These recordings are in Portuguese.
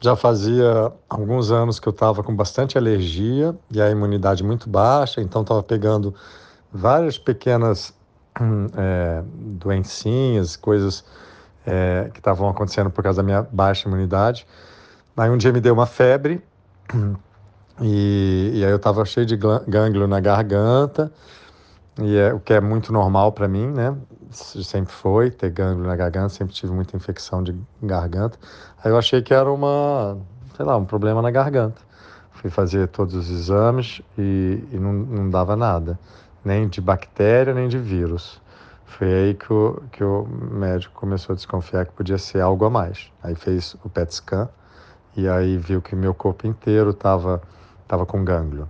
Já fazia alguns anos que eu estava com bastante alergia e a imunidade muito baixa, então estava pegando várias pequenas é, doencinhas, coisas é, que estavam acontecendo por causa da minha baixa imunidade. Aí um dia me deu uma febre e, e aí eu estava cheio de gânglio na garganta, e é, o que é muito normal para mim, né? Sempre foi ter gânglio na garganta, sempre tive muita infecção de garganta. Aí eu achei que era uma, sei lá, um problema na garganta. Fui fazer todos os exames e, e não, não dava nada, nem de bactéria, nem de vírus. Foi aí que o, que o médico começou a desconfiar que podia ser algo a mais. Aí fez o PET scan e aí viu que meu corpo inteiro estava tava com gânglio.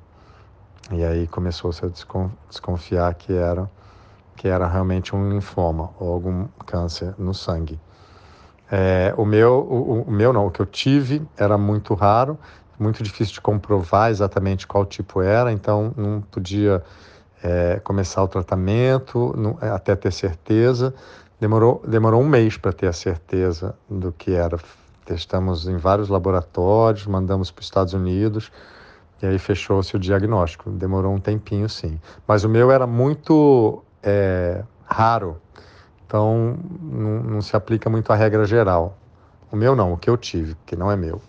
E aí começou-se a desconfiar que era, que era realmente um linfoma ou algum câncer no sangue. É, o meu, o, o, meu não, o que eu tive era muito raro, muito difícil de comprovar exatamente qual tipo era, então não podia é, começar o tratamento não, é, até ter certeza. Demorou, demorou um mês para ter a certeza do que era. Testamos em vários laboratórios, mandamos para os Estados Unidos e aí fechou-se o diagnóstico. Demorou um tempinho, sim. Mas o meu era muito é, raro, então não, não se aplica muito a regra geral. O meu não, o que eu tive, que não é meu.